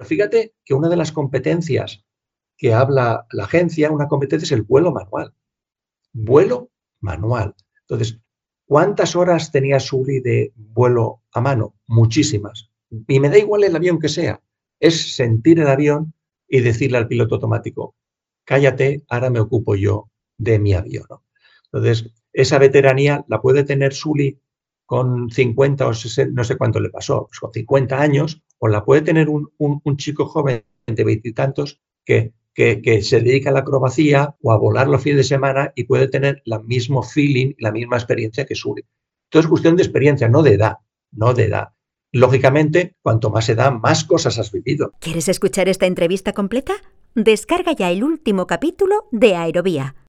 Fíjate que una de las competencias que habla la agencia, una competencia es el vuelo manual. Vuelo manual. Entonces, ¿cuántas horas tenía Suri de vuelo a mano? Muchísimas. Y me da igual el avión que sea. Es sentir el avión y decirle al piloto automático, cállate, ahora me ocupo yo de mi avión. Entonces, esa veteranía la puede tener Sully con 50 o 60, no sé cuánto le pasó, con 50 años, o la puede tener un, chico joven de veintitantos que, que, se dedica a la acrobacía o a volar los fines de semana y puede tener el mismo feeling, la misma experiencia que Sully. Entonces es cuestión de experiencia, no de edad, no de edad. Lógicamente, cuanto más edad, más cosas has vivido. ¿Quieres escuchar esta entrevista completa? Descarga ya el último capítulo de Aerovía